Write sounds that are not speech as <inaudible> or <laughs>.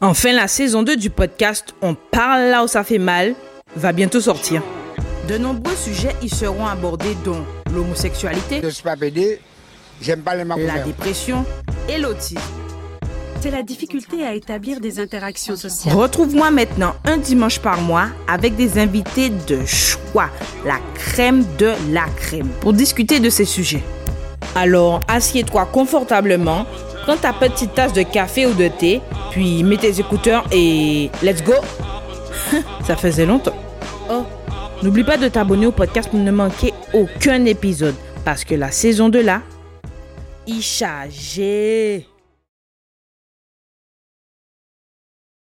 Enfin, la saison 2 du podcast On parle là où ça fait mal va bientôt sortir. De nombreux sujets y seront abordés dont l'homosexualité, Je suis pas pédé, j'aime pas les la dépression et l'autisme. C'est la difficulté à établir des interactions sociales. Retrouve-moi maintenant un dimanche par mois avec des invités de choix, la crème de la crème, pour discuter de ces sujets. Alors, assieds-toi confortablement, prends ta petite tasse de café ou de thé, puis mets tes écouteurs et let's go <laughs> Ça faisait longtemps. Oh, n'oublie pas de t'abonner au podcast pour ne manquer aucun épisode, parce que la saison 2 là, il chargé.